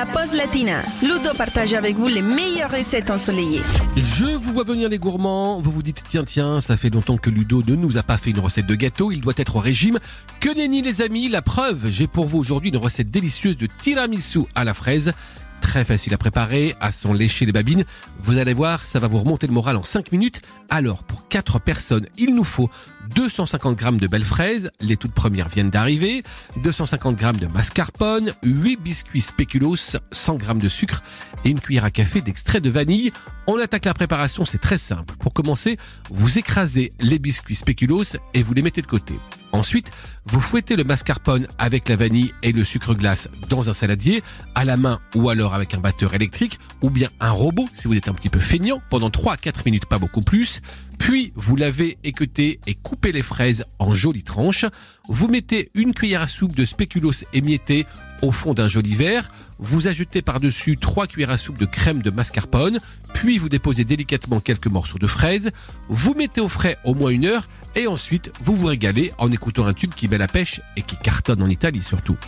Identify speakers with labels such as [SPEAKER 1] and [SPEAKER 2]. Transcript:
[SPEAKER 1] la pause latina. Ludo partage avec vous les meilleures recettes ensoleillées.
[SPEAKER 2] Je vous vois venir les gourmands, vous vous dites tiens tiens, ça fait longtemps que Ludo ne nous a pas fait une recette de gâteau, il doit être au régime. Que nenni les amis, la preuve, j'ai pour vous aujourd'hui une recette délicieuse de tiramisu à la fraise. Très facile à préparer, à son lécher les babines. Vous allez voir, ça va vous remonter le moral en 5 minutes. Alors, pour 4 personnes, il nous faut 250 g de belles fraises, les toutes premières viennent d'arriver, 250 g de mascarpone, 8 biscuits spéculoos, 100 g de sucre et une cuillère à café d'extrait de vanille. On attaque la préparation, c'est très simple. Pour commencer, vous écrasez les biscuits spéculoos et vous les mettez de côté. Ensuite, vous fouettez le mascarpone avec la vanille et le sucre glace dans un saladier, à la main ou alors avec un batteur électrique, ou bien un robot si vous êtes un petit peu feignant, pendant 3 à 4 minutes, pas beaucoup plus. Puis, vous lavez, équeutez et coupez les fraises en jolies tranches. Vous mettez une cuillère à soupe de spéculoos émietté au fond d'un joli verre. Vous ajoutez par-dessus 3 cuillères à soupe de crème de mascarpone. Puis vous déposez délicatement quelques morceaux de fraises. Vous mettez au frais au moins une heure. Et ensuite, vous vous régalez en écoutant un tube qui met la pêche et qui cartonne en Italie surtout.